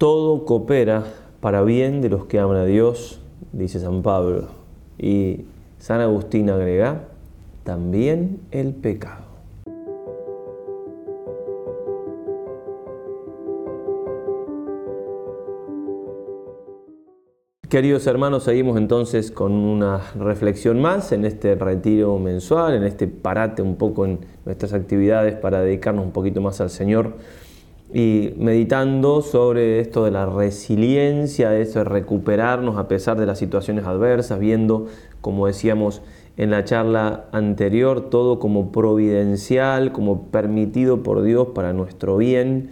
todo coopera para bien de los que aman a Dios, dice San Pablo. Y San Agustín agrega, también el pecado. Queridos hermanos, seguimos entonces con una reflexión más en este retiro mensual, en este parate un poco en nuestras actividades para dedicarnos un poquito más al Señor y meditando sobre esto de la resiliencia, de eso de recuperarnos a pesar de las situaciones adversas, viendo, como decíamos en la charla anterior, todo como providencial, como permitido por Dios para nuestro bien,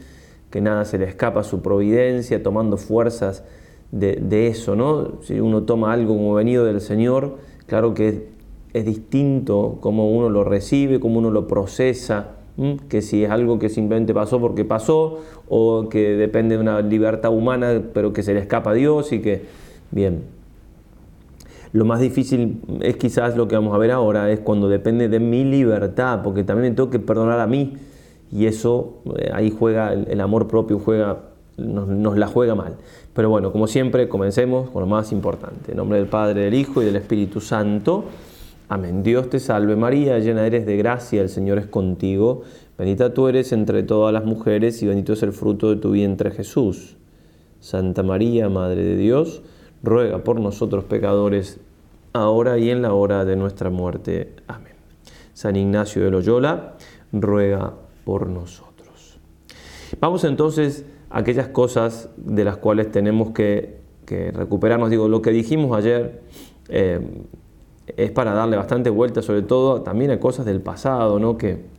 que nada se le escapa a su providencia, tomando fuerzas de, eso, ¿no? Si uno toma algo como venido del Señor, claro que es, distinto cómo uno lo recibe, cómo uno lo procesa, que si es algo que simplemente pasó porque pasó, o que depende de una libertad humana, pero que se le escapa a Dios y que, bien. Lo más difícil es quizás lo que vamos a ver ahora, es cuando depende de mi libertad, porque también me tengo que perdonar a mí, y eso, eh, ahí juega el, amor propio, juega, nos la juega mal. Pero bueno, como siempre, comencemos con lo más importante. En nombre del Padre, del Hijo y del Espíritu Santo. Amén. Dios te salve María, llena eres de gracia, el Señor es contigo. Bendita tú eres entre todas las mujeres y bendito es el fruto de tu vientre Jesús. Santa María, Madre de Dios, ruega por nosotros pecadores, ahora y en la hora de nuestra muerte. Amén. San Ignacio de Loyola, ruega por nosotros. Vamos entonces aquellas cosas de las cuales tenemos que, recuperarnos. Digo, lo que dijimos ayer eh, es para darle bastante vuelta, sobre todo también a cosas del pasado, ¿no? que,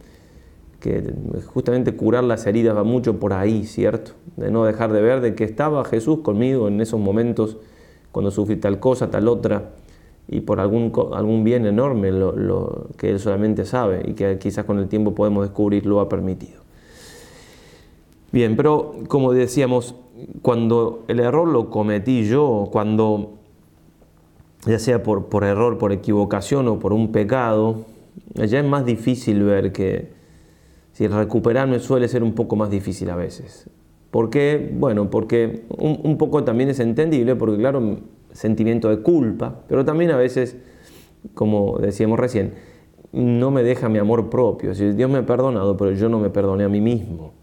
justamente curar las heridas va mucho por ahí, ¿cierto? De no dejar de ver de que estaba Jesús conmigo en esos momentos cuando sufrí tal cosa, tal otra, y por algún, algún bien enorme lo, que Él solamente sabe y que quizás con el tiempo podemos descubrir lo ha permitido. Bien, pero como decíamos, cuando el error lo cometí yo, cuando ya sea por, por error, por equivocación o por un pecado, ya es más difícil ver que si recuperarme suele ser un poco más difícil a veces. ¿Por qué? Bueno, porque un, poco también es entendible, porque claro, sentimiento de culpa, pero también a veces, como decíamos recién, no me deja mi amor propio. Si Dios me ha perdonado, pero yo no me perdoné a mí mismo.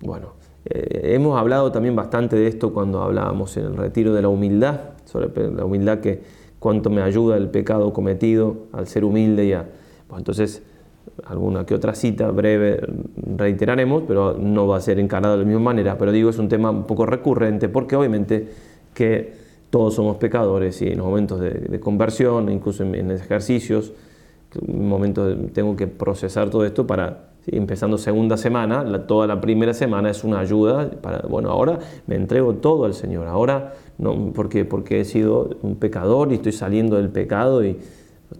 Bueno, eh, hemos hablado también bastante de esto cuando hablábamos en el retiro de la humildad, sobre la humildad que cuánto me ayuda el pecado cometido al ser humilde y a... entonces, alguna que otra cita breve reiteraremos, pero no va a ser encarado de la misma manera, pero digo, es un tema un poco recurrente porque obviamente que todos somos pecadores y en los momentos de, conversión, incluso en, en ejercicios, en momentos tengo que procesar todo esto para empezando segunda semana, toda la primera semana es una ayuda para, bueno, ahora me entrego todo al Señor, ahora no, porque, porque he sido un pecador y estoy saliendo del pecado y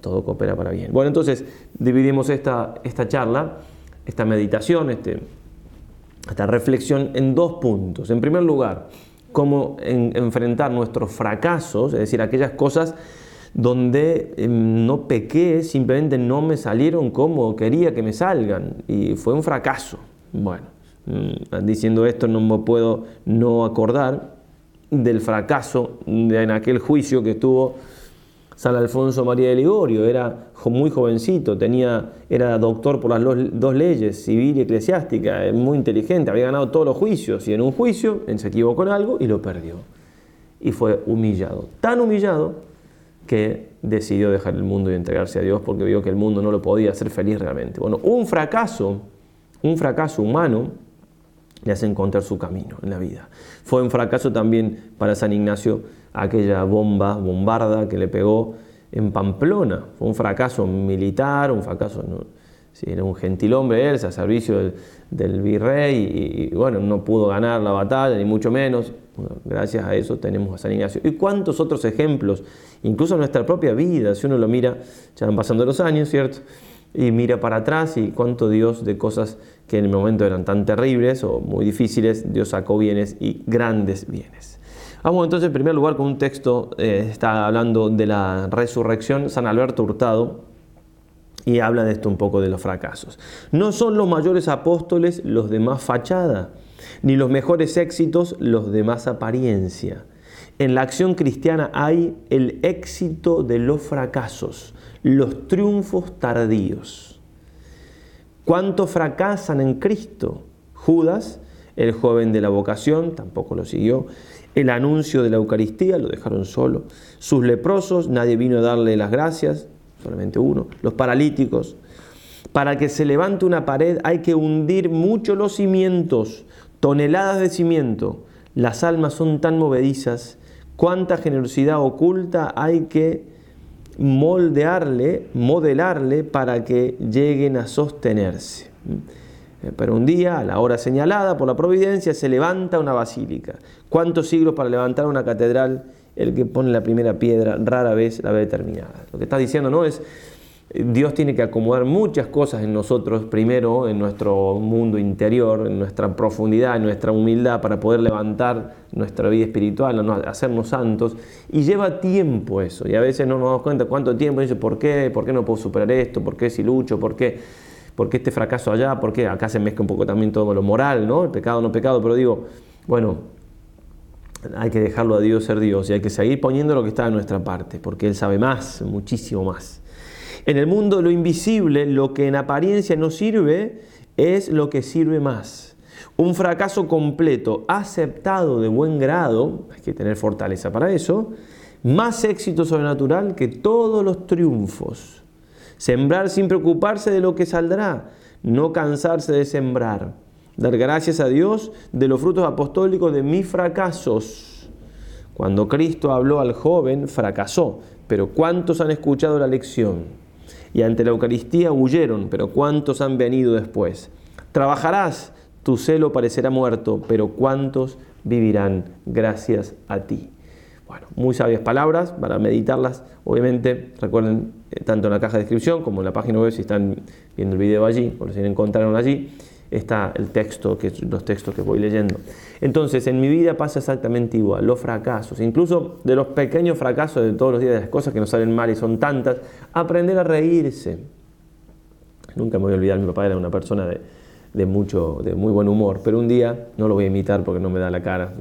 todo coopera para bien. Bueno, entonces dividimos esta, esta charla, esta meditación, este, esta reflexión en dos puntos. En primer lugar, cómo enfrentar nuestros fracasos, es decir, aquellas cosas donde em, no pequé, simplemente no me salieron como quería que me salgan y fue un fracaso. Bueno, mm, diciendo esto no me puedo no acordar del fracaso en aquel juicio que estuvo San Alfonso María de Ligorio, era muy jovencito, tenía, era doctor por las dos leyes, civil y eclesiástica, muy inteligente, había ganado todos los juicios y en un juicio se equivocó en algo y lo perdió. Y fue humillado, tan humillado que decidió dejar el mundo y entregarse a Dios porque vio que el mundo no lo podía hacer feliz realmente. Bueno, un fracaso, un fracaso humano le hace encontrar su camino en la vida. Fue un fracaso también para San Ignacio aquella bomba, bombarda que le pegó en Pamplona. Fue un fracaso militar, un fracaso... era un gentil hombre él, a servicio del, virrey y, bueno, no pudo ganar la batalla, ni mucho menos. gracias a eso tenemos a San Ignacio. ¿Y cuántos otros ejemplos incluso en nuestra propia vida, si uno lo mira, ya van pasando los años, ¿cierto? Y mira para atrás y cuánto Dios de cosas que en el momento eran tan terribles o muy difíciles, Dios sacó bienes y grandes bienes. Vamos entonces en primer lugar con un texto, eh, está hablando de la resurrección, San Alberto Hurtado, y habla de esto un poco de los fracasos. No son los mayores apóstoles los de más fachada, ni los mejores éxitos los de más apariencia. En la acción cristiana hay el éxito de los fracasos, los triunfos tardíos. ¿Cuántos fracasan en Cristo? Judas, el joven de la vocación, tampoco lo siguió. El anuncio de la Eucaristía, lo dejaron solo. Sus leprosos, nadie vino a darle las gracias, solamente uno. Los paralíticos. Para que se levante una pared hay que hundir mucho los cimientos, toneladas de cimiento. Las almas son tan movedizas cuánta generosidad oculta hay que moldearle, modelarle para que lleguen a sostenerse. Eh, pero un día, a la hora señalada por la providencia, se levanta una basílica. ¿Cuántos siglos para levantar una catedral? El que pone la primera piedra rara vez la ve terminada. Lo que está diciendo no es Dios tiene que acomodar muchas cosas en nosotros, primero en nuestro mundo interior, en nuestra profundidad, en nuestra humildad, para poder levantar nuestra vida espiritual, hacernos santos. Y lleva tiempo eso, y a veces no nos damos cuenta cuánto tiempo, y dice, ¿por qué? ¿Por qué no puedo superar esto? ¿Por qué si lucho? ¿Por qué? ¿Por qué este fracaso allá? ¿Por qué? Acá se mezcla un poco también todo lo moral, ¿no? El pecado, no pecado, pero digo, bueno, hay que dejarlo a Dios ser Dios y hay que seguir poniendo lo que está de nuestra parte, porque Él sabe más, muchísimo más. En el mundo lo invisible, lo que en apariencia no sirve es lo que sirve más. Un fracaso completo, aceptado de buen grado, hay que tener fortaleza para eso, más éxito sobrenatural que todos los triunfos. Sembrar sin preocuparse de lo que saldrá, no cansarse de sembrar. Dar gracias a Dios de los frutos apostólicos de mis fracasos. Cuando Cristo habló al joven, fracasó, pero ¿cuántos han escuchado la lección? Y ante la Eucaristía huyeron, pero ¿cuántos han venido después? Trabajarás, tu celo parecerá muerto, pero ¿cuántos vivirán gracias a ti? Bueno, muy sabias palabras para meditarlas. Obviamente, recuerden, eh, tanto en la caja de descripción como en la página web, si están viendo el video allí o si encontraron allí, está el texto, que los textos que voy leyendo. Entonces, en mi vida pasa exactamente igual, los fracasos, incluso de los pequeños fracasos de todos los días, de las cosas que nos salen mal y son tantas, aprender a reírse. Nunca me voy a olvidar, mi papá era una persona de, de mucho, de muy buen humor, pero un día, no lo voy a imitar porque no me da la cara,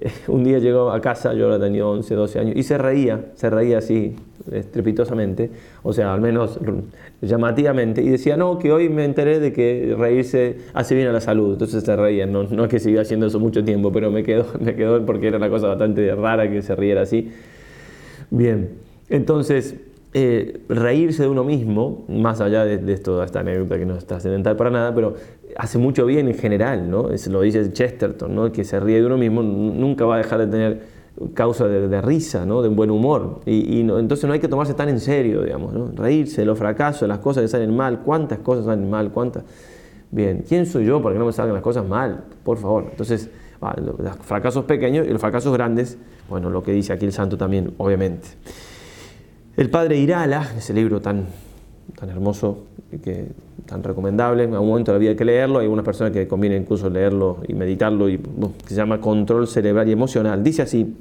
un día llegó a casa, yo ahora tenía 11, 12 años, y se reía, se reía así, estrepitosamente, o sea, al menos llamativamente, y decía, no, que hoy me enteré de que reírse hace bien a la salud, entonces se reía, no, no es que siga haciendo eso mucho tiempo, pero me quedó, me quedó porque era una cosa bastante rara que se riera así. Bien, entonces, eh, reírse de uno mismo, más allá de, de esta anécdota que no está accidental para nada, pero hace mucho bien en general, ¿no? Es, lo dice Chesterton, ¿no? El que se ríe de uno mismo nunca va a dejar de tener causa de, risa, ¿no? De buen humor. Y, entonces no hay que tomarse tan en serio, digamos, ¿no? Reírse de los fracasos, de las cosas que salen mal, cuántas cosas salen mal, cuántas... Bien, ¿quién soy yo para que no me salgan las cosas mal? Por favor. Entonces, los fracasos pequeños y los fracasos grandes, bueno, lo que dice aquí el santo también, obviamente. El padre Irala, ese libro tan, tan hermoso, que, tan recomendable, en algún momento hay que leerlo, hay algunas personas que conviene incluso leerlo y meditarlo, y, se llama Control Cerebral y Emocional. Dice así,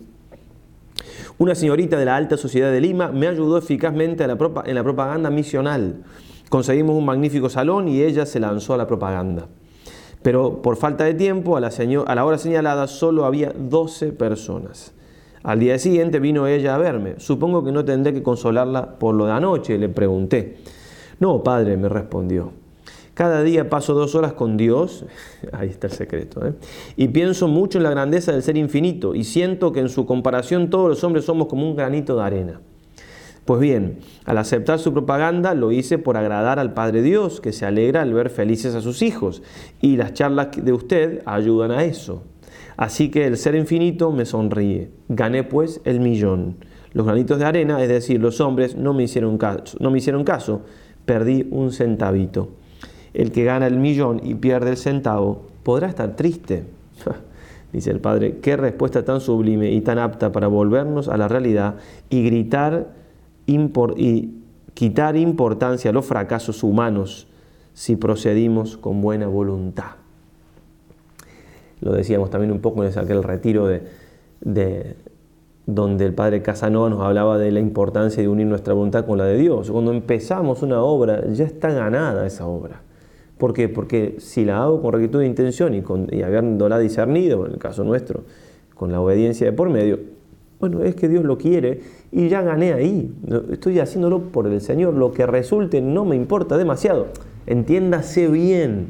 una señorita de la alta sociedad de Lima me ayudó eficazmente en la propaganda misional. Conseguimos un magnífico salón y ella se lanzó a la propaganda. Pero por falta de tiempo, a la, a la hora señalada solo había 12 personas. Al día siguiente vino ella a verme. Supongo que no tendré que consolarla por lo de anoche, le pregunté. No, padre, me respondió. Cada día paso dos horas con Dios, ahí está el secreto, ¿eh? y pienso mucho en la grandeza del ser infinito y siento que en su comparación todos los hombres somos como un granito de arena. Pues bien, al aceptar su propaganda lo hice por agradar al Padre Dios, que se alegra al ver felices a sus hijos, y las charlas de usted ayudan a eso. Así que el ser infinito me sonríe. Gané pues el millón. Los granitos de arena, es decir, los hombres, no me hicieron caso, no me hicieron caso. Perdí un centavito. El que gana el millón y pierde el centavo podrá estar triste. Dice el padre, qué respuesta tan sublime y tan apta para volvernos a la realidad y gritar y quitar importancia a los fracasos humanos si procedimos con buena voluntad lo decíamos también un poco en aquel retiro de, donde el padre Casanova nos hablaba de la importancia de unir nuestra voluntad con la de Dios. Cuando empezamos una obra, ya está ganada esa obra. ¿Por qué? Porque si la hago con rectitud de intención y, con, y habiéndola discernido, en el caso nuestro, con la obediencia de por medio, bueno, es que Dios lo quiere y ya gané ahí. Estoy haciéndolo por el Señor. Lo que resulte no me importa demasiado. Entiéndase bien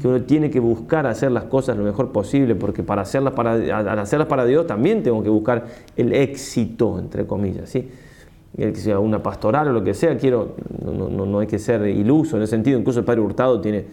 que uno tiene que buscar hacer las cosas lo mejor posible, porque para hacerlas para, al hacerlas para Dios también tengo que buscar el éxito, entre comillas. ¿sí? que sea una pastoral o lo que sea, quiero, no, no, no hay que ser iluso en ese sentido. Incluso el Padre Hurtado tiene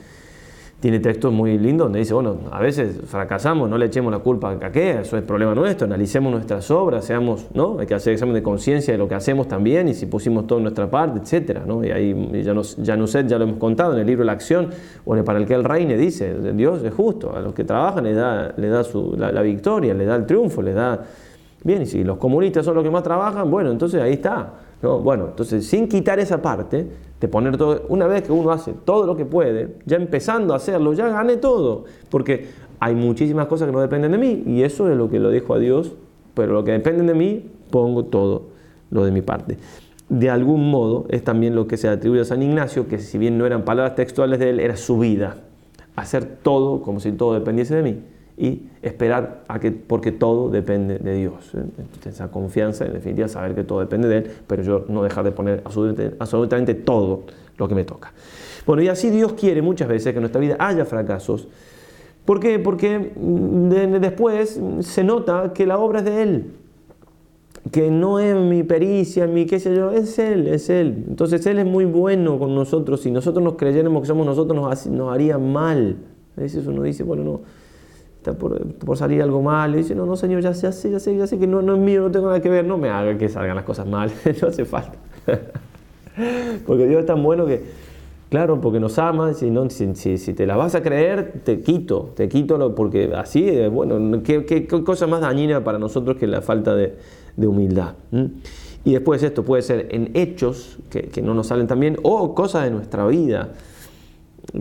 tiene textos muy lindos donde dice, bueno, a veces fracasamos, no le echemos la culpa a qué, eso es problema nuestro, analicemos nuestras obras, seamos, ¿no? Hay que hacer examen de conciencia de lo que hacemos también y si pusimos todo en nuestra parte, etcétera, ¿no? Y ahí ya, nos, ya, ya lo hemos contado en el libro La Acción, o en el para el que el reine dice, Dios es justo, a los que trabajan le da, le da su, la, victoria, le da el triunfo, le da... Bien, y si los comunistas son los que más trabajan, bueno, entonces ahí está. ¿No? Bueno, entonces sin quitar esa parte, de poner todo, una vez que uno hace todo lo que puede, ya empezando a hacerlo, ya gané todo, porque hay muchísimas cosas que no dependen de mí y eso es lo que lo dejo a Dios, pero lo que depende de mí, pongo todo lo de mi parte. De algún modo es también lo que se atribuye a San Ignacio, que si bien no eran palabras textuales de él, era su vida, hacer todo como si todo dependiese de mí y esperar a que, porque todo depende de Dios. ¿eh? Esa confianza, en definitiva, saber que todo depende de Él, pero yo no dejar de poner absolutamente, todo lo que me toca. Bueno, y así Dios quiere muchas veces que en nuestra vida haya fracasos. ¿Por qué? Porque mm, después se nota que la obra es de Él, que no es mi pericia, mi qué sé yo, es Él, es Él. Entonces Él es muy bueno con nosotros. Si nosotros nos creyéramos que somos nosotros, nos, nos haría mal. A veces uno dice, bueno, no, por, salir algo mal, y dice, no, no señor, ya, sé, ya sé, ya sé que no, no es mío, no tengo nada que ver, no me haga que salgan las cosas mal, no hace falta. porque Dios es tan bueno que, claro, porque nos ama, si, no, si, si, te la vas a creer, te quito, te quito, porque así, bueno, ¿qué, qué, cosa más dañina para nosotros que la falta de, de humildad. Y después esto puede ser en hechos que, que no nos salen tan bien o cosas de nuestra vida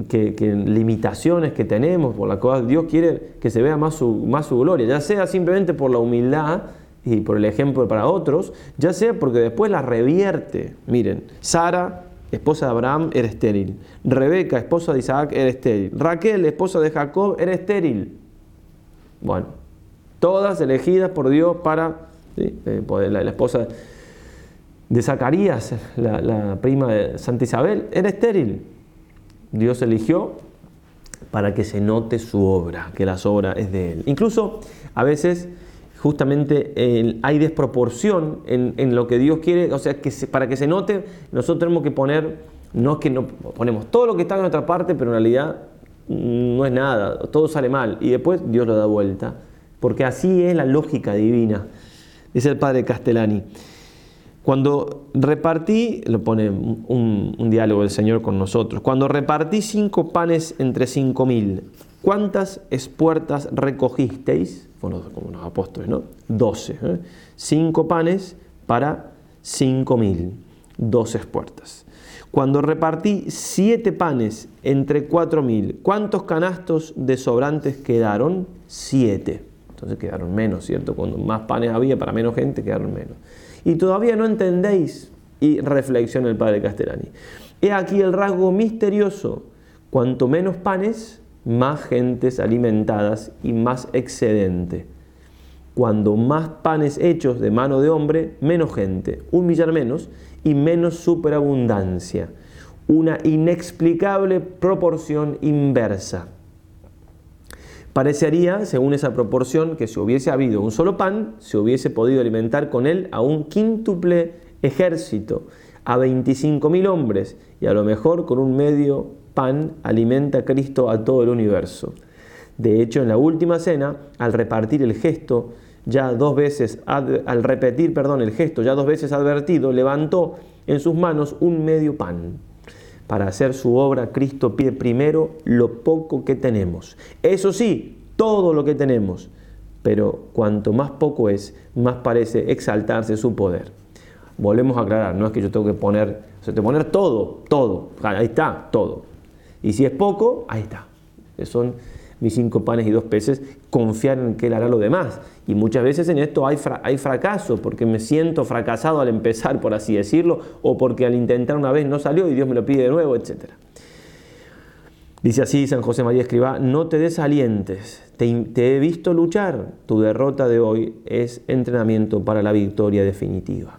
que, limitaciones que tenemos, por las cuales Dios quiere que se vea más su, más su gloria, ya sea simplemente por la humildad y por el ejemplo para otros, ya sea porque después la revierte. Miren, Sara, esposa de Abraham, era estéril. Rebeca, esposa de Isaac, era estéril. Raquel, esposa de Jacob, era estéril. Bueno, todas elegidas por Dios para ¿sí? Eh, la, esposa de Zacarías, la, la prima de Santa Isabel, era estéril. Dios eligió para que se note su obra, que la obra es de Él. Incluso a veces justamente hay desproporción en, lo que Dios quiere, o sea, que para que se note, nosotros tenemos que poner, no es que no ponemos todo lo que está en nuestra parte, pero en realidad no es nada, todo sale mal y después Dios lo da vuelta, porque así es la lógica divina, dice el padre Castellani. Cuando repartí, lo pone un, diálogo del Señor con nosotros, cuando repartí cinco panes entre cinco mil, ¿cuántas espuertas recogisteis? Como los apóstoles, ¿no? Doce. ¿eh? Cinco panes para cinco mil, doce espuertas. Cuando repartí siete panes entre cuatro mil, ¿cuántos canastos de sobrantes quedaron? Siete. Entonces quedaron menos, ¿cierto? Cuando más panes había para menos gente, quedaron menos y todavía no entendéis. Y reflexiona el padre Castellani. He aquí el rasgo misterioso. Cuanto menos panes, más gentes alimentadas y más excedente. Cuando más panes hechos de mano de hombre, menos gente, un millar menos y menos superabundancia. Una inexplicable proporción inversa. Parecería, según esa proporción, que si hubiese habido un solo pan, se hubiese podido alimentar con él a un quíntuple ejército, a 25.000 hombres, y a lo mejor con un medio pan alimenta Cristo a todo el universo. De hecho, en la última cena, al repartir el gesto, ya dos veces, al repetir, perdón, el gesto ya dos veces advertido, levantó en sus manos un medio pan. Para hacer su obra, Cristo pide primero lo poco que tenemos. Eso sí, todo lo que tenemos. Pero cuanto más poco es, más parece exaltarse su poder. Volvemos a aclarar, no es que yo tengo que poner, o sea, poner todo, todo. Ahí está, todo. Y si es poco, ahí está. Son mis cinco panes y dos peces, confiar en que Él hará lo demás. Y muchas veces en esto hay, hay fracaso, porque me siento fracasado al empezar, por así decirlo, o porque al intentar una vez no salió y Dios me lo pide de nuevo, etc. Dice así San José María Escribá, no te desalientes, te, te he visto luchar, tu derrota de hoy es entrenamiento para la victoria definitiva.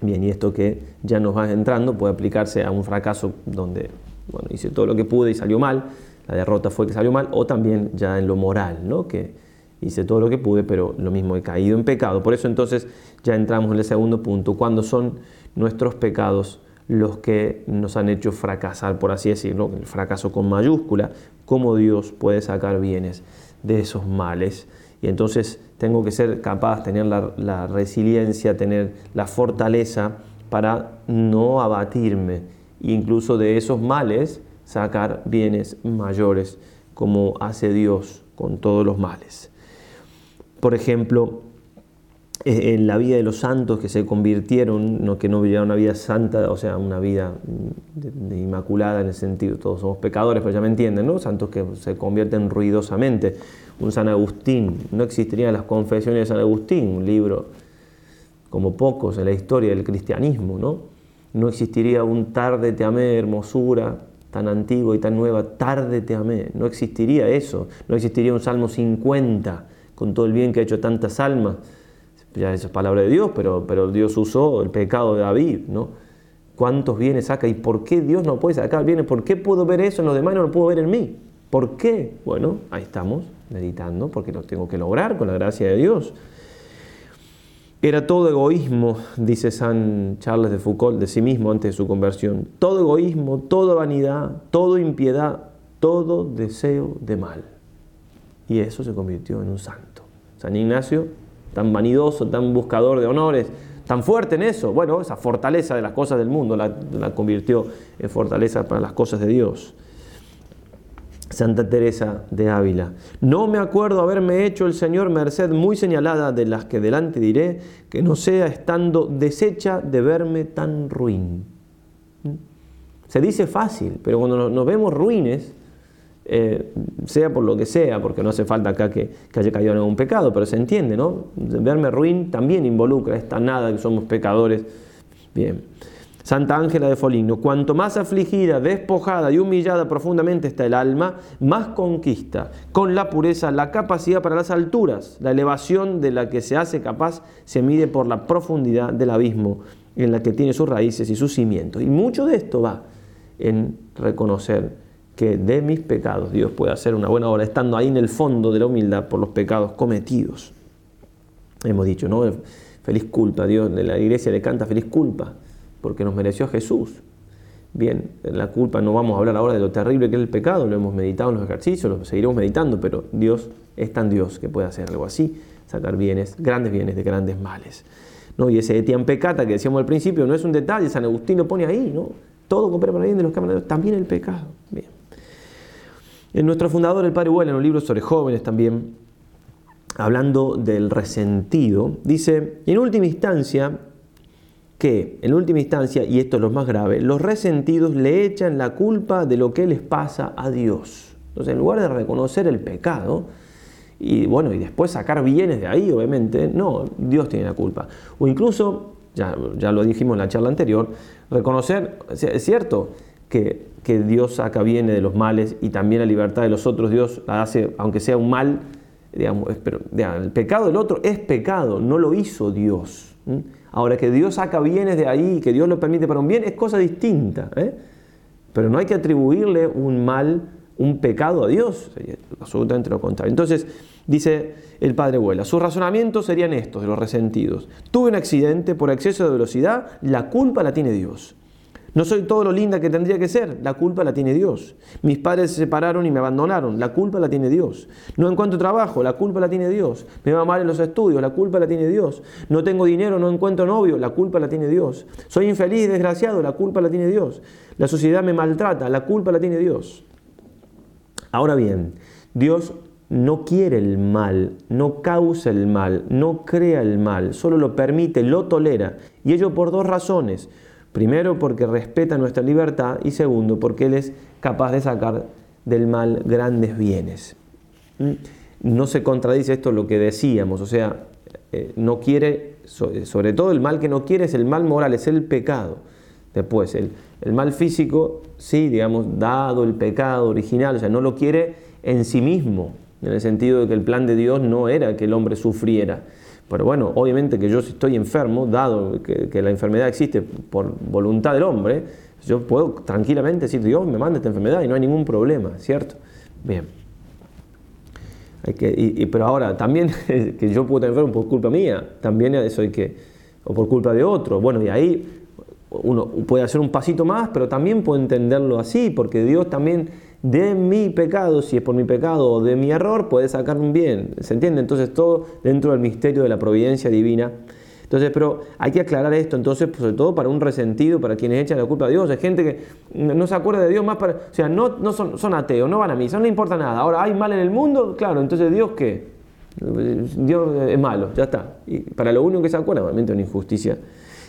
Bien, y esto que ya nos va entrando puede aplicarse a un fracaso donde, bueno, hice todo lo que pude y salió mal, la derrota fue que salió mal, o también ya en lo moral, ¿no? que hice todo lo que pude, pero lo mismo he caído en pecado. Por eso entonces ya entramos en el segundo punto, cuando son nuestros pecados los que nos han hecho fracasar, por así decirlo, el fracaso con mayúscula, cómo Dios puede sacar bienes de esos males. Y entonces tengo que ser capaz, tener la, la resiliencia, tener la fortaleza para no abatirme, incluso de esos males sacar bienes mayores, como hace Dios con todos los males. Por ejemplo, eh, en la vida de los santos que se convirtieron, que no vivieron una vida santa, o sea, una vida de, inmaculada en el sentido, todos somos pecadores, pero ya me entienden, ¿no? Santos que se convierten ruidosamente. Un San Agustín, no existirían las confesiones de San Agustín, un libro como pocos en la historia del cristianismo, ¿no? No existiría un tarde te amé, hermosura, tan antiguo y tan nueva, tarde te amé, no existiría eso, no existiría un Salmo 50 con todo el bien que ha hecho tantas almas ya eso es palabra de Dios, pero, pero Dios usó el pecado de David, ¿no? ¿Cuántos bienes saca? ¿Y por qué Dios no puede sacar bienes? ¿Por qué puedo ver eso en los demás y no lo puedo ver en mí? ¿Por qué? Bueno, ahí estamos, meditando, porque lo tengo que lograr con la gracia de Dios. Era todo egoísmo, dice San Charles de Foucault, de sí mismo antes de su conversión. Todo egoísmo, toda vanidad, todo impiedad, todo deseo de mal. Y eso se convirtió en un santo. San Ignacio tan vanidoso, tan buscador de honores, tan fuerte en eso. Bueno, esa fortaleza de las cosas del mundo la, convirtió en fortaleza para las cosas de Dios. Santa Teresa de Ávila. No me acuerdo haberme hecho el Señor merced muy señalada de las que delante diré, que no sea estando deshecha de verme tan ruin. ¿Mm? Se dice fácil, pero cuando nos vemos ruines, eh, sea por lo que sea, porque no hace falta acá que, haya caído en algún pecado, pero se entiende, ¿no? Verme ruin también involucra esta nada que somos pecadores. Bien. Santa Ángela de Foligno, cuanto más afligida, despojada y humillada profundamente está el alma, más conquista con la pureza la capacidad para las alturas. La elevación de la que se hace capaz se mide por la profundidad del abismo en la que tiene sus raíces y sus cimientos. Y mucho de esto va en reconocer que de mis pecados Dios puede hacer una buena obra, estando ahí en el fondo de la humildad por los pecados cometidos. Hemos dicho, ¿no? Feliz culpa, Dios, la iglesia le canta feliz culpa, porque nos mereció a Jesús. Bien, la culpa no vamos a hablar ahora de lo terrible que es el pecado, lo hemos meditado en los ejercicios, lo seguiremos meditando, pero Dios es tan Dios que puede hacer algo así, sacar bienes, grandes bienes de grandes males. ¿no? Y ese etiam pecata que decíamos al principio no es un detalle, San Agustín lo pone ahí, ¿no? Todo coopera para bien de los que también el pecado. Bien. En nuestro fundador, el padre Huela, en un libro sobre jóvenes también, hablando del resentido, dice, en última instancia, que, en última instancia, y esto es lo más grave, los resentidos le echan la culpa de lo que les pasa a Dios. Entonces, en lugar de reconocer el pecado, y bueno, y después sacar bienes de ahí, obviamente, no, Dios tiene la culpa. O incluso, ya, ya lo dijimos en la charla anterior, reconocer, es cierto, que, Dios saca viene de los males y también la libertad de los otros, Dios la hace, aunque sea un mal, digamos, pero, el pecado del otro es pecado, no lo hizo Dios. Ahora que Dios saca bienes de ahí, que Dios lo permite para un bien, es cosa distinta. ¿eh? Pero no hay que atribuirle un mal, un pecado a Dios, absolutamente lo contrario. Entonces, dice el padre Vuela, sus razonamientos serían estos de los resentidos. Tuve un accidente por exceso de velocidad, la culpa la tiene Dios. No soy todo lo linda que tendría que ser, la culpa la tiene Dios. Mis padres se separaron y me abandonaron, la culpa la tiene Dios. No encuentro trabajo, la culpa la tiene Dios. Me va mal en los estudios, la culpa la tiene Dios. No tengo dinero, no encuentro novio, la culpa la tiene Dios. Soy infeliz, desgraciado, la culpa la tiene Dios. La sociedad me maltrata, la culpa la tiene Dios. Ahora bien, Dios no quiere el mal, no causa el mal, no crea el mal, solo lo permite, lo tolera. Y ello por dos razones. Primero porque respeta nuestra libertad y segundo porque Él es capaz de sacar del mal grandes bienes. ¿Mm? No se contradice esto lo que decíamos, o sea, eh, no quiere, sobre todo el mal que no quiere es el mal moral, es el pecado. Después, el, el mal físico, sí, digamos, dado el pecado original, o sea, no lo quiere en sí mismo, en el sentido de que el plan de Dios no era que el hombre sufriera. Pero bueno, obviamente que yo si estoy enfermo, dado que, la enfermedad existe por voluntad del hombre, yo puedo tranquilamente decir, Dios me manda esta enfermedad y no hay ningún problema, ¿cierto? Bien. Pero ahora, también que yo puedo tener enfermo por culpa mía, también eso hay que, o por culpa de otro. Bueno, y ahí uno puede hacer un pasito más, pero también puede entenderlo así, porque Dios también de mi pecado, si es por mi pecado o de mi error, puede sacar un bien. ¿Se entiende? Entonces todo dentro del misterio de la providencia divina. Entonces, pero hay que aclarar esto, entonces, sobre todo para un resentido, para quienes echan la culpa a Dios. Hay gente que no se acuerda de Dios más para. O sea, no, no son, son ateos, no van a misa, no le importa nada. Ahora, ¿hay mal en el mundo? Claro, entonces, ¿Dios qué? Dios es malo, ya está. Y para lo único que se acuerda, obviamente, una injusticia.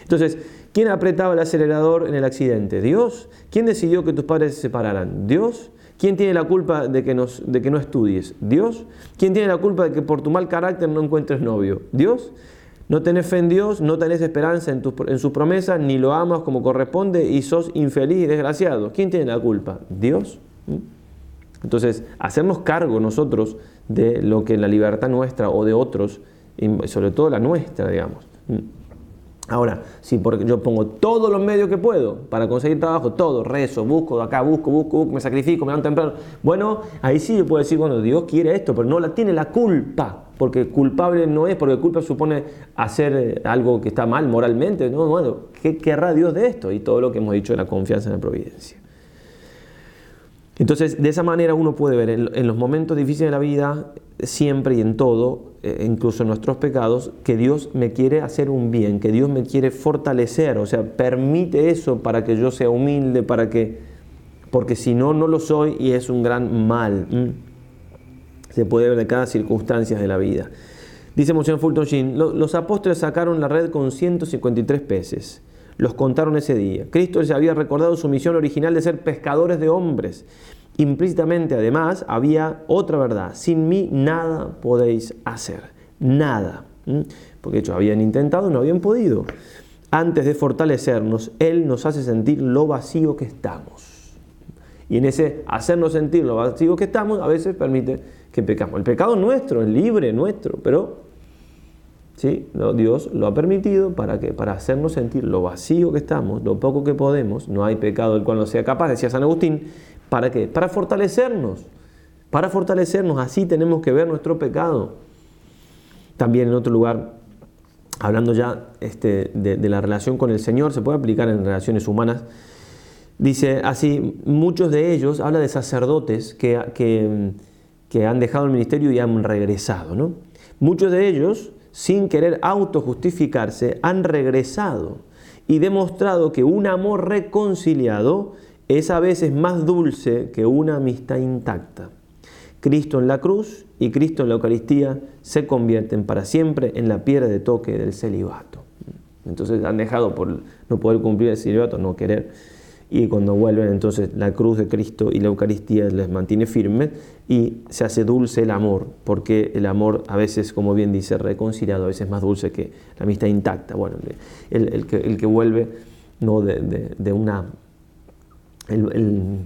Entonces, ¿quién apretaba el acelerador en el accidente? ¿Dios? ¿Quién decidió que tus padres se separaran? ¿Dios? ¿Quién tiene la culpa de que, no estudies? ¿Dios? ¿Quién tiene la culpa de que por tu mal carácter no encuentres novio? ¿Dios? No tenés fe en Dios, no tenés esperanza en, sus promesas, ni lo amas como corresponde y sos infeliz y desgraciado. ¿Quién tiene la culpa? ¿Dios? ¿Mm? Entonces, hacernos cargo nosotros de lo que la libertad nuestra o de otros, y sobre todo la nuestra, digamos. Ahora, si porque yo pongo todos los medios que puedo para conseguir trabajo, todo, rezo, busco, acá busco, busco, busco, me sacrifico, me dan temprano, bueno, ahí sí yo puedo decir, bueno, Dios quiere esto, pero no la tiene la culpa, porque culpable no es, porque culpa supone hacer eh, algo que está mal moralmente, no, bueno, ¿qué querrá Dios de esto? Y todo lo que hemos dicho de la confianza en la providencia. Entonces, de esa manera uno puede ver en, los momentos difíciles de la vida, siempre y en todo, eh, incluso en nuestros pecados, que Dios me quiere hacer un bien, que Dios me quiere fortalecer, o sea, permite eso para que yo sea humilde, para que, porque si no, no lo soy y es un gran mal. Se puede ver de cada circunstancia de la vida. Dice Monsignor Fulton Sheen, los apóstoles sacaron la red con 153 peces los contaron ese día. Cristo les había recordado su misión original de ser pescadores de hombres. Implícitamente, además, había otra verdad. Sin mí nada podéis hacer. Nada. Porque ellos habían intentado, no habían podido. Antes de fortalecernos, Él nos hace sentir lo vacío que estamos. Y en ese hacernos sentir lo vacío que estamos, a veces permite que pecamos. El pecado es nuestro, es libre, nuestro, pero ¿sí? Dios lo ha permitido para, que, para hacernos sentir lo vacío que estamos, lo poco que podemos, no hay pecado del cual no sea capaz, decía San Agustín, ¿para qué? Para fortalecernos, para fortalecernos, así tenemos que ver nuestro pecado. También en otro lugar, hablando ya este, de, la relación con el Señor, se puede aplicar en relaciones humanas, dice así, muchos de ellos, habla de sacerdotes que, que, que han dejado el ministerio y han regresado, ¿no? Muchos de ellos sin querer autojustificarse, han regresado y demostrado que un amor reconciliado es a veces más dulce que una amistad intacta. Cristo en la cruz y Cristo en la Eucaristía se convierten para siempre en la piedra de toque del celibato. Entonces han dejado por no poder cumplir el celibato, no querer y cuando vuelven entonces la cruz de Cristo y la Eucaristía les mantiene firmes y se hace dulce el amor, porque el amor a veces, como bien dice, reconciliado, a veces es más dulce que la amistad intacta. Bueno, el, que, el que, vuelve no de, una... El,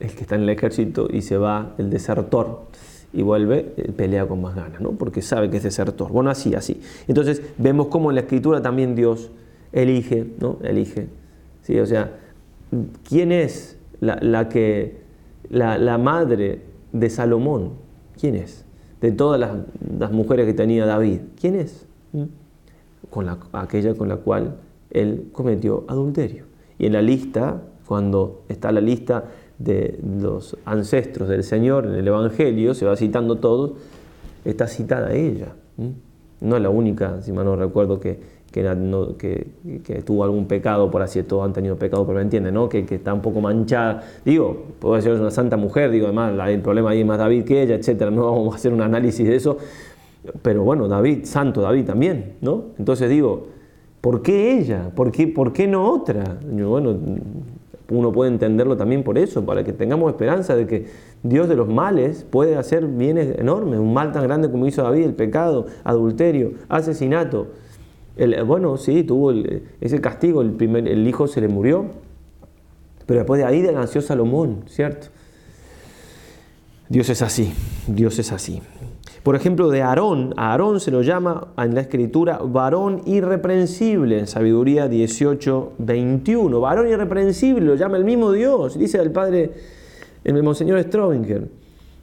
que está en el ejército y se va, el desertor, y vuelve, eh, pelea con más ganas, ¿no? porque sabe que es desertor. Bueno, así, así. Entonces vemos cómo en la escritura también Dios elige, ¿no? Elige. ¿sí? O sea, ¿Quién es la, que, la, madre de Salomón? ¿Quién es? De todas las, mujeres que tenía David. ¿Quién es? ¿Mm? Con la, aquella con la cual él cometió adulterio. Y en la lista, cuando está la lista de los ancestros del Señor en el Evangelio, se va citando todos, está citada ella. ¿Mm? No es la única, si mal no recuerdo, que, que, tuvo algún pecado, por así todos han tenido pecado, pero me entiende, ¿no? Que, está un poco manchada. Digo, puede ser una santa mujer, digo, además el problema ahí es más David que ella, etcétera. No vamos a hacer un análisis de eso. Pero bueno, David, santo David también, ¿no? Entonces digo, ¿por qué ella? ¿Por qué, por qué no otra? bueno, uno puede entenderlo también por eso, para que tengamos esperanza de que Dios de los males puede hacer bienes enormes, un mal tan grande como hizo David, el pecado, adulterio, asesinato bueno, sí, tuvo ese castigo, el, primer, el hijo se le murió, Pero después de ahí nació Salomón, ¿cierto? Dios es así, Dios es así. Por ejemplo, de Aarón, a Aarón se lo llama en la escritura varón irreprensible, en sabiduría 18, 21. Varón irreprensible lo llama el mismo Dios, dice el padre, el Monseñor Strobinger.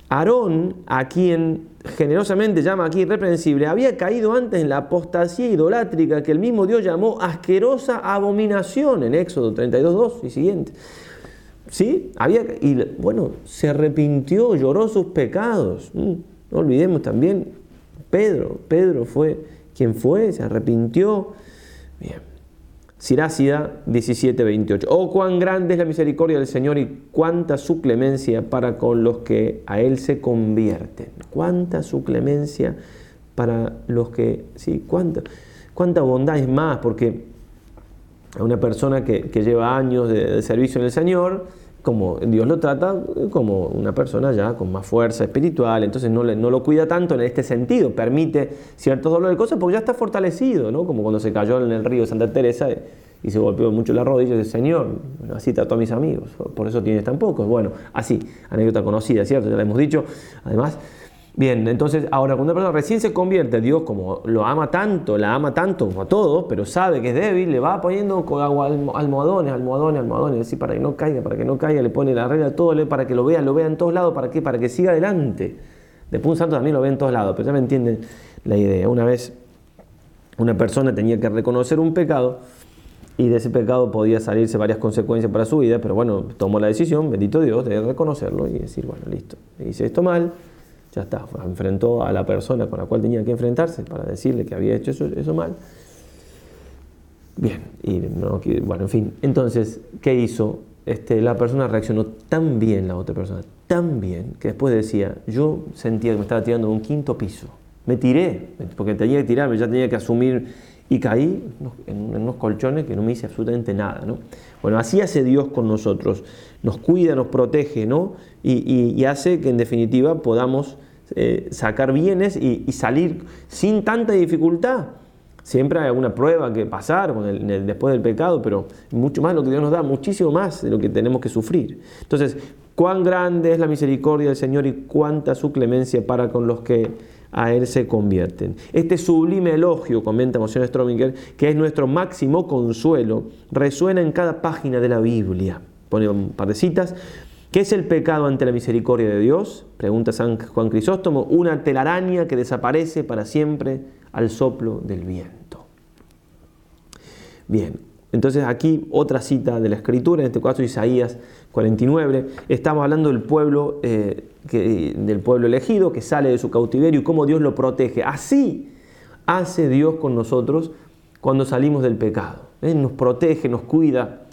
Aarón, a quien generosamente llama aquí irreprensible, había caído antes en la apostasía idolátrica que el mismo Dios llamó asquerosa abominación en Éxodo 32.2 y siguiente. ¿Sí? Había, y bueno, se arrepintió, lloró sus pecados. Mm, no olvidemos también, Pedro, Pedro fue quien fue, se arrepintió. Bien. Sirácida 17:28. Oh, cuán grande es la misericordia del Señor y cuánta su clemencia para con los que a Él se convierten. Cuánta su clemencia para los que, sí, cuánta, cuánta bondad es más, porque a una persona que, lleva años de, servicio en el Señor, como Dios lo trata como una persona ya con más fuerza espiritual, entonces no, no lo cuida tanto en este sentido, permite ciertos dolores de cosas porque ya está fortalecido, ¿no? como cuando se cayó en el río Santa Teresa y se golpeó mucho la rodilla y dice, Señor, así trató a mis amigos, por eso tienes tan pocos. Bueno, así, anécdota conocida, ¿cierto? Ya la hemos dicho. Además, Bien, entonces ahora cuando una persona recién se convierte, Dios como lo ama tanto, la ama tanto como a todos, pero sabe que es débil, le va poniendo almohadones, almohadones, almohadones, así para que no caiga, para que no caiga, le pone la regla todo, para que lo vea, lo vea en todos lados, ¿para qué? Para que siga adelante. Después un santo también lo ve en todos lados, pero ya me entienden la idea. Una vez una persona tenía que reconocer un pecado y de ese pecado podía salirse varias consecuencias para su vida, pero bueno, tomó la decisión, bendito Dios, de reconocerlo y decir, bueno, listo, hice esto mal ya está, enfrentó a la persona con la cual tenía que enfrentarse para decirle que había hecho eso, mal. Bien, y bueno, en fin, entonces, ¿qué hizo? Este, la persona reaccionó tan bien, la otra persona, tan bien, que después decía, yo sentía que me estaba tirando de un quinto piso. Me tiré, porque tenía que tirarme, ya tenía que asumir, y caí en unos colchones que no me hice absolutamente nada. ¿no? Bueno, así hace Dios con nosotros, nos cuida, nos protege, ¿no? y hace que en definitiva podamos eh, sacar bienes y, salir sin tanta dificultad. Siempre hay alguna prueba que pasar después del pecado, pero mucho más lo que Dios nos da, muchísimo más de lo que tenemos que sufrir. Entonces, cuán grande es la misericordia del Señor y cuánta su clemencia para con los que a Él se convierten. Este sublime elogio, comenta Monsignor Strominger, que es nuestro máximo consuelo, resuena en cada página de la Biblia. Pone un par de citas. ¿Qué es el pecado ante la misericordia de Dios? Pregunta San Juan Crisóstomo. Una telaraña que desaparece para siempre al soplo del viento. Bien, entonces aquí otra cita de la Escritura, en este caso Isaías 49. Estamos hablando del pueblo, eh, del pueblo elegido que sale de su cautiverio y cómo Dios lo protege. Así hace Dios con nosotros cuando salimos del pecado. Él nos protege, nos cuida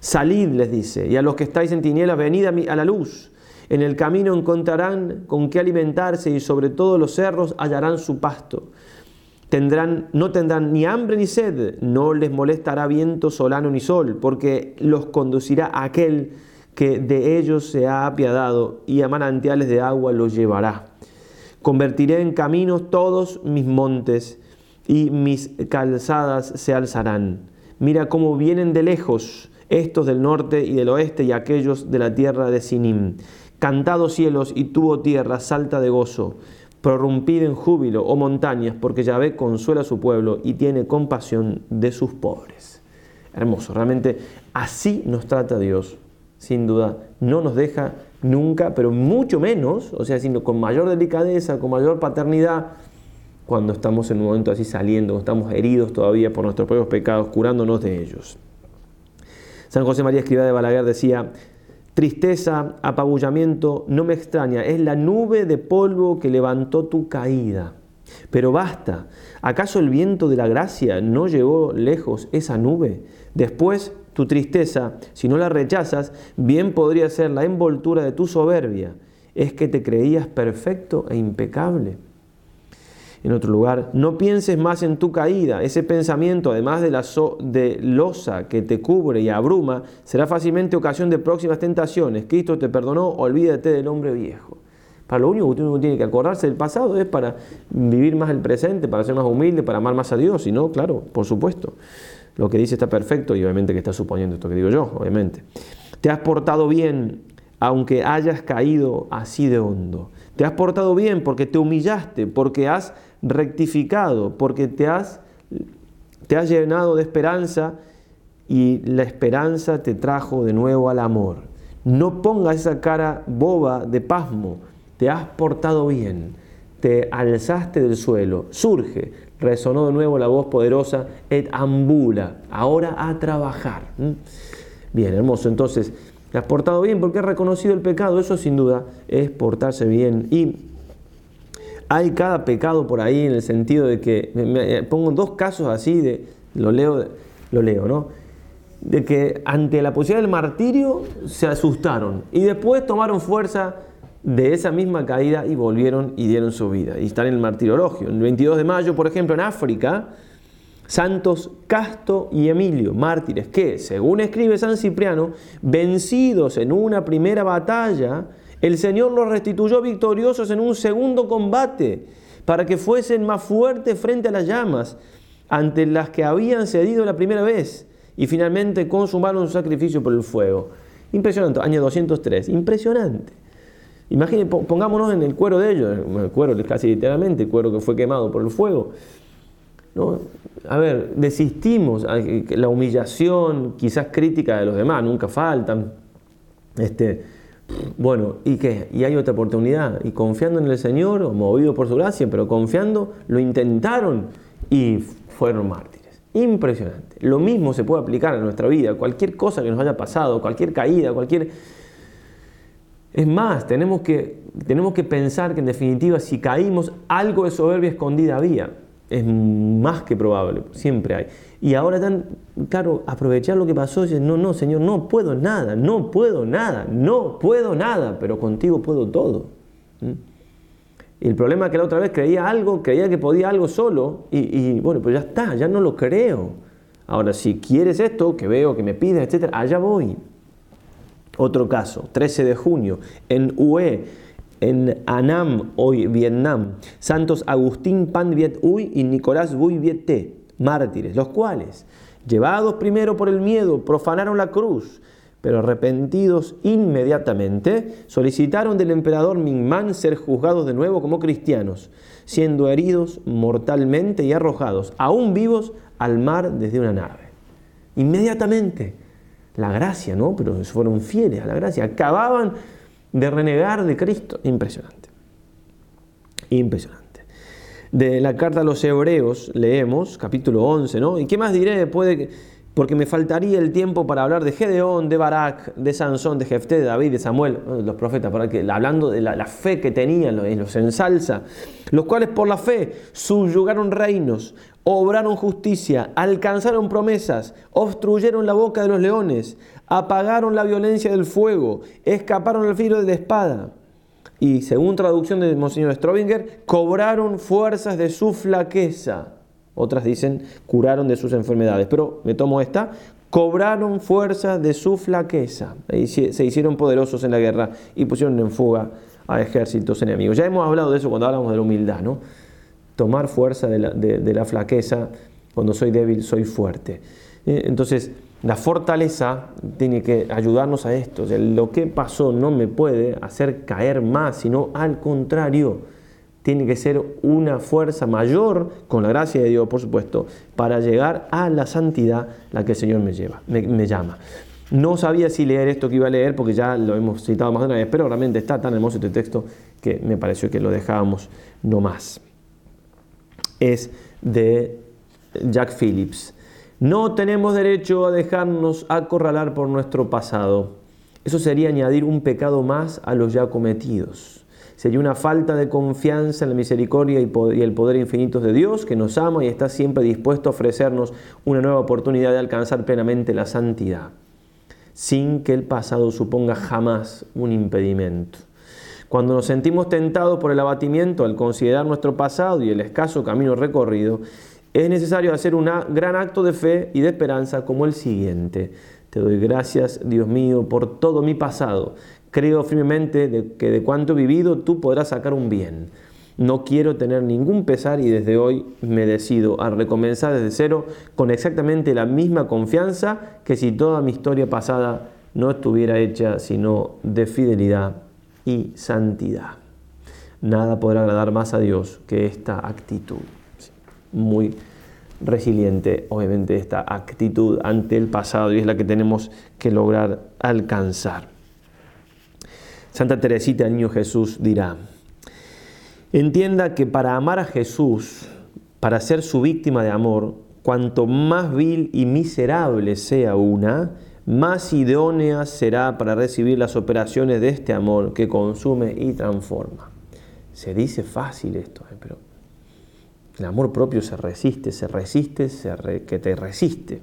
Salid, les dice, y a los que estáis en tinieblas, venid a, la luz. En el camino encontrarán con qué alimentarse y sobre todo los cerros hallarán su pasto. Tendrán, no tendrán ni hambre ni sed, no les molestará viento solano ni sol, porque los conducirá aquel que de ellos se ha apiadado y a manantiales de agua los llevará. Convertiré en caminos todos mis montes y mis calzadas se alzarán. Mira cómo vienen de lejos estos del norte y del oeste y aquellos de la tierra de Sinim. Cantado cielos y tuvo tierra, salta de gozo, prorrumpid en júbilo, oh montañas, porque Yahvé consuela a su pueblo y tiene compasión de sus pobres. Hermoso, realmente así nos trata Dios, sin duda. No nos deja nunca, pero mucho menos, o sea, sino con mayor delicadeza, con mayor paternidad, cuando estamos en un momento así saliendo, cuando estamos heridos todavía por nuestros propios pecados, curándonos de ellos. San José María Escribá de Balaguer decía, tristeza, apabullamiento, no me extraña, es la nube de polvo que levantó tu caída. Pero basta, ¿acaso el viento de la gracia no llevó lejos esa nube? Después, tu tristeza, si no la rechazas, bien podría ser la envoltura de tu soberbia. Es que te creías perfecto e impecable. En otro lugar, no pienses más en tu caída. Ese pensamiento, además de la de losa que te cubre y abruma, será fácilmente ocasión de próximas tentaciones. Cristo te perdonó, olvídate del hombre viejo. Para lo único que uno tiene que acordarse del pasado es para vivir más el presente, para ser más humilde, para amar más a Dios. Y no, claro, por supuesto. lo que dice está perfecto y obviamente que está suponiendo esto que digo yo, obviamente. Te has portado bien aunque hayas caído así de hondo. Te has portado bien porque te humillaste, porque has rectificado, porque te has, te has llenado de esperanza y la esperanza te trajo de nuevo al amor. No pongas esa cara boba de pasmo, te has portado bien, te alzaste del suelo, surge, resonó de nuevo la voz poderosa, et ambula, ahora a trabajar. ¿Mm? Bien, hermoso, entonces, te has portado bien porque has reconocido el pecado, eso sin duda es portarse bien. Y hay cada pecado por ahí en el sentido de que, pongo dos casos así, de, lo leo, lo leo, ¿no? De que ante la posibilidad del martirio se asustaron y después tomaron fuerza de esa misma caída y volvieron y dieron su vida. Y están en el martirologio. El 22 de mayo, por ejemplo, en África, santos Casto y Emilio, mártires, que, según escribe San Cipriano, vencidos en una primera batalla, el Señor los restituyó victoriosos en un segundo combate, para que fuesen más fuertes frente a las llamas, ante las que habían cedido la primera vez, y finalmente consumaron su sacrificio por el fuego. Impresionante, año 203, impresionante. Imaginen, pongámonos en el cuero de ellos, el cuero casi literalmente, el cuero que fue quemado por el fuego. ¿no? A ver, desistimos, la humillación, quizás crítica de los demás, nunca faltan. Este, bueno, ¿y qué? Y hay otra oportunidad. Y confiando en el Señor, movido por su gracia, pero confiando, lo intentaron y fueron mártires. Impresionante. Lo mismo se puede aplicar a nuestra vida. Cualquier cosa que nos haya pasado, cualquier caída, cualquier es más, tenemos que, tenemos que pensar que en definitiva si caímos, algo de soberbia escondida había. Es más que probable, siempre hay. Y ahora tan, claro, aprovechar lo que pasó y decir, no, no, Señor, no puedo nada, no puedo nada, no puedo nada, pero contigo puedo todo. ¿Mm? Y el problema es que la otra vez creía algo, creía que podía algo solo, y, bueno, pues ya está, ya no lo creo. Ahora, si quieres esto, que veo, que me pides, etcétera, allá voy. Otro caso, 13 de junio, en Hue, en Anam, hoy Vietnam, santos Agustín Pan Viet Uy y Nicolás Bui Viet Te, mártires, los cuales, llevados primero por el miedo, profanaron la cruz, pero arrepentidos inmediatamente, solicitaron del emperador Mingman ser juzgados de nuevo como cristianos, siendo heridos mortalmente y arrojados, aún vivos, al mar desde una nave. Inmediatamente la gracia, ¿no? Pero fueron fieles a la gracia, acababan de renegar de Cristo. Impresionante. Impresionante. De la carta a los hebreos leemos, capítulo 11, ¿no? ¿Y qué más diré después de que porque me faltaría el tiempo para hablar de Gedeón, de Barak, de Sansón, de Jefté, de David, de Samuel, los profetas, hablando de la, fe que tenían, los, ensalza, los cuales por la fe subyugaron reinos, obraron justicia, alcanzaron promesas, obstruyeron la boca de los leones, apagaron la violencia del fuego, escaparon el filo de la espada. Y según traducción de Monseñor Strobinger, cobraron fuerzas de su flaqueza. Otras dicen curaron de sus enfermedades, pero me tomo esta, cobraron fuerza de su flaqueza, se hicieron poderosos en la guerra y pusieron en fuga a ejércitos enemigos. Ya hemos hablado de eso cuando hablamos de la humildad, ¿no? Tomar fuerza de la, flaqueza, cuando soy débil soy fuerte. Eh, entonces, la fortaleza tiene que ayudarnos a esto. lo que pasó no me puede hacer caer más, sino al contrario tiene que ser una fuerza mayor, con la gracia de Dios, por supuesto, para llegar a la santidad la que el Señor me, lleva, me, llama. No sabía si leer esto que iba a leer, porque ya lo hemos citado más de una vez, pero realmente está tan hermoso este texto que me pareció que lo dejábamos no más. Es de Jack Phillips. No tenemos derecho a dejarnos acorralar por nuestro pasado. Eso sería añadir un pecado más a los ya cometidos sería una falta de confianza en la misericordia y el poder infinitos de Dios que nos ama y está siempre dispuesto a ofrecernos una nueva oportunidad de alcanzar plenamente la santidad, sin que el pasado suponga jamás un impedimento. Cuando nos sentimos tentados por el abatimiento al considerar nuestro pasado y el escaso camino recorrido, es necesario hacer un gran acto de fe y de esperanza como el siguiente. Te doy gracias, Dios mío, por todo mi pasado, Creo firmemente que de cuanto he vivido tú podrás sacar un bien. No quiero tener ningún pesar y desde hoy me decido a recomenzar desde cero con exactamente la misma confianza que si toda mi historia pasada no estuviera hecha sino de fidelidad y santidad. Nada podrá agradar más a Dios que esta actitud. Muy resiliente, obviamente, esta actitud ante el pasado y es la que tenemos que lograr alcanzar. Santa Teresita, niño Jesús, dirá, entienda que para amar a Jesús, para ser su víctima de amor, cuanto más vil y miserable sea una, más idónea será para recibir las operaciones de este amor que consume y transforma. Se dice fácil esto, ¿eh? pero el amor propio se resiste, se resiste, se que te resiste.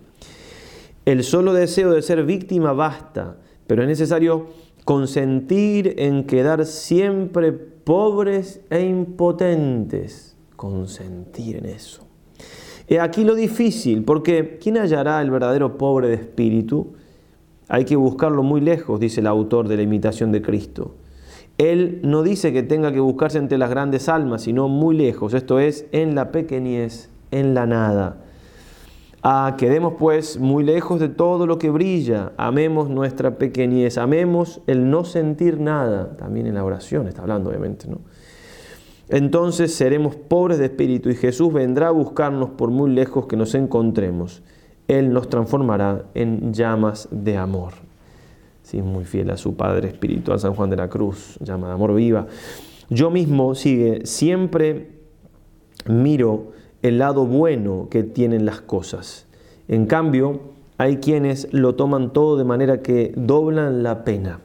El solo deseo de ser víctima basta, pero es necesario consentir en quedar siempre pobres e impotentes. Consentir en eso. Y aquí lo difícil, porque ¿quién hallará el verdadero pobre de espíritu? Hay que buscarlo muy lejos, dice el autor de la imitación de Cristo. Él no dice que tenga que buscarse entre las grandes almas, sino muy lejos, esto es, en la pequeñez, en la nada. Ah, quedemos pues muy lejos de todo lo que brilla, amemos nuestra pequeñez, amemos el no sentir nada, también en la oración está hablando obviamente, ¿no? Entonces seremos pobres de espíritu y Jesús vendrá a buscarnos por muy lejos que nos encontremos. Él nos transformará en llamas de amor. Sí, muy fiel a su Padre Espiritual, San Juan de la Cruz, llama de amor viva. Yo mismo, sigue, siempre miro el lado bueno que tienen las cosas. En cambio, hay quienes lo toman todo de manera que doblan la pena.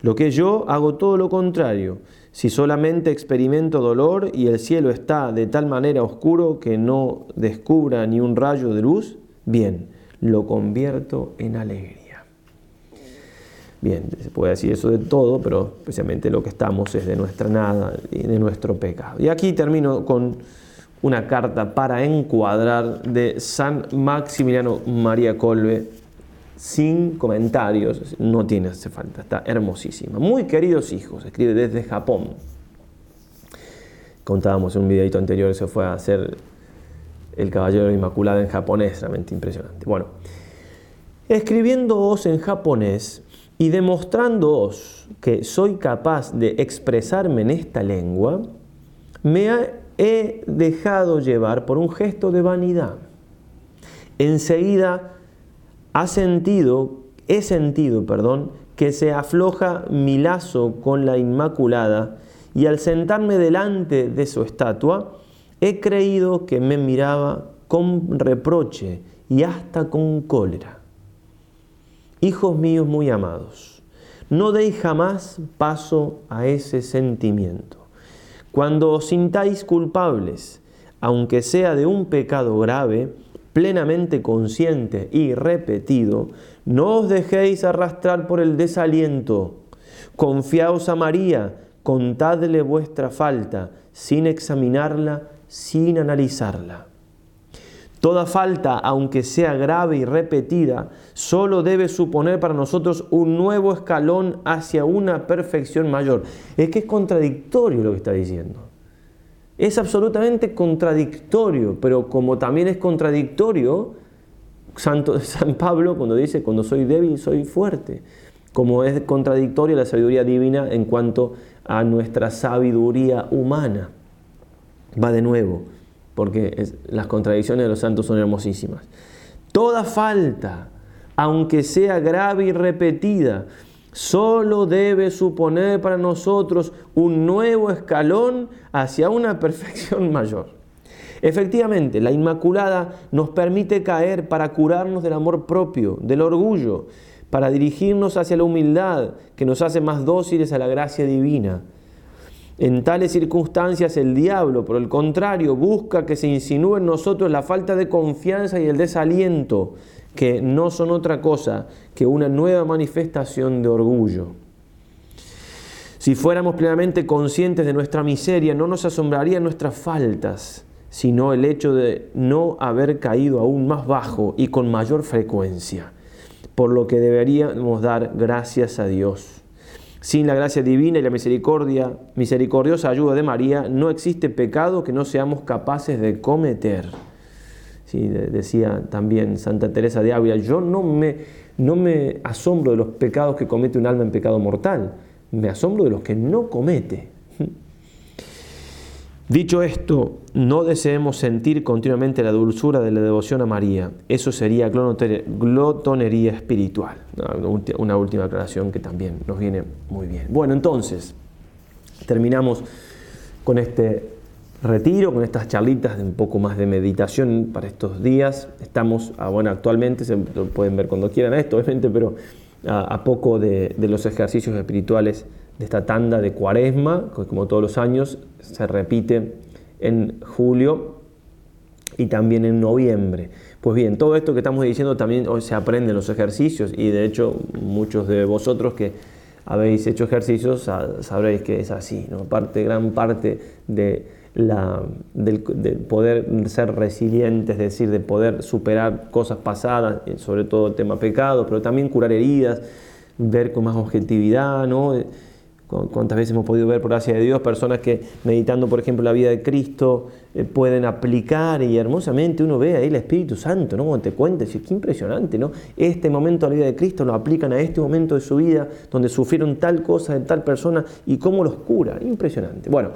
Lo que yo hago todo lo contrario. Si solamente experimento dolor y el cielo está de tal manera oscuro que no descubra ni un rayo de luz, bien, lo convierto en alegría. Bien, se puede decir eso de todo, pero especialmente lo que estamos es de nuestra nada y de nuestro pecado. Y aquí termino con una carta para encuadrar de San Maximiliano María Colbe, sin comentarios, no tiene hace falta, está hermosísima. Muy queridos hijos, escribe desde Japón. Contábamos en un videito anterior, se fue a hacer el Caballero de Inmaculada en japonés, realmente impresionante. Bueno, escribiéndoos en japonés y demostrándoos que soy capaz de expresarme en esta lengua, me he dejado llevar por un gesto de vanidad. Enseguida ha sentido, he sentido, perdón, que se afloja mi lazo con la Inmaculada y al sentarme delante de su estatua, he creído que me miraba con reproche y hasta con cólera. Hijos míos muy amados, no deis jamás paso a ese sentimiento. Cuando os sintáis culpables, aunque sea de un pecado grave, plenamente consciente y repetido, no os dejéis arrastrar por el desaliento. Confiaos a María, contadle vuestra falta, sin examinarla, sin analizarla. Toda falta, aunque sea grave y repetida, solo debe suponer para nosotros un nuevo escalón hacia una perfección mayor. Es que es contradictorio lo que está diciendo. Es absolutamente contradictorio, pero como también es contradictorio Santo, San Pablo cuando dice, cuando soy débil, soy fuerte. Como es contradictoria la sabiduría divina en cuanto a nuestra sabiduría humana. Va de nuevo, porque las contradicciones de los santos son hermosísimas. Toda falta, aunque sea grave y repetida, solo debe suponer para nosotros un nuevo escalón hacia una perfección mayor. Efectivamente, la Inmaculada nos permite caer para curarnos del amor propio, del orgullo, para dirigirnos hacia la humildad que nos hace más dóciles a la gracia divina. En tales circunstancias el diablo, por el contrario, busca que se insinúe en nosotros la falta de confianza y el desaliento, que no son otra cosa que una nueva manifestación de orgullo. Si fuéramos plenamente conscientes de nuestra miseria, no nos asombrarían nuestras faltas, sino el hecho de no haber caído aún más bajo y con mayor frecuencia, por lo que deberíamos dar gracias a Dios. Sin la gracia divina y la misericordia, misericordiosa ayuda de María, no existe pecado que no seamos capaces de cometer. Sí, decía también Santa Teresa de Ávila, yo no me, no me asombro de los pecados que comete un alma en pecado mortal, me asombro de los que no comete. Dicho esto, no deseemos sentir continuamente la dulzura de la devoción a María. Eso sería glotonería espiritual. Una última aclaración que también nos viene muy bien. Bueno, entonces, terminamos con este retiro, con estas charlitas de un poco más de meditación para estos días. Estamos, ah, bueno, actualmente, se pueden ver cuando quieran esto, obviamente, pero a, poco de los ejercicios espirituales de esta tanda de cuaresma, que como todos los años se repite en julio y también en noviembre. Pues bien, todo esto que estamos diciendo también hoy se aprende en los ejercicios y de hecho muchos de vosotros que habéis hecho ejercicios sabréis que es así, ¿no? Parte, gran parte de la, del, poder ser resiliente, es decir, de poder superar cosas pasadas, sobre todo el tema pecado, pero también curar heridas, ver con más objetividad, ¿no? Cuántas veces hemos podido ver, por gracia de Dios, personas que meditando, por ejemplo, la vida de Cristo, eh, pueden aplicar y hermosamente uno ve ahí el Espíritu Santo, ¿no? Cuando te cuenta, qué impresionante, ¿no? Este momento de la vida de Cristo lo aplican a este momento de su vida, donde sufrieron tal cosa de tal persona y cómo los cura, impresionante. Bueno,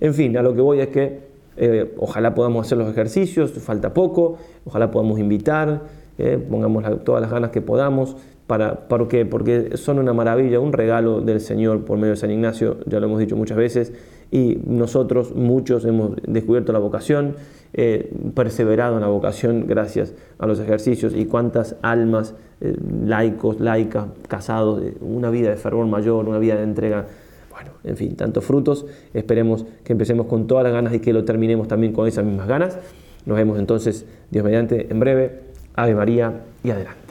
en fin, a lo que voy es que eh, ojalá podamos hacer los ejercicios, falta poco, ojalá podamos invitar, eh, pongamos todas las ganas que podamos, para, ¿Por qué? Porque son una maravilla, un regalo del Señor por medio de San Ignacio, ya lo hemos dicho muchas veces, y nosotros muchos hemos descubierto la vocación, eh, perseverado en la vocación gracias a los ejercicios y cuántas almas, eh, laicos, laicas, casados, una vida de fervor mayor, una vida de entrega. Bueno, en fin, tantos frutos. Esperemos que empecemos con todas las ganas y que lo terminemos también con esas mismas ganas. Nos vemos entonces, Dios mediante, en breve. Ave María y adelante.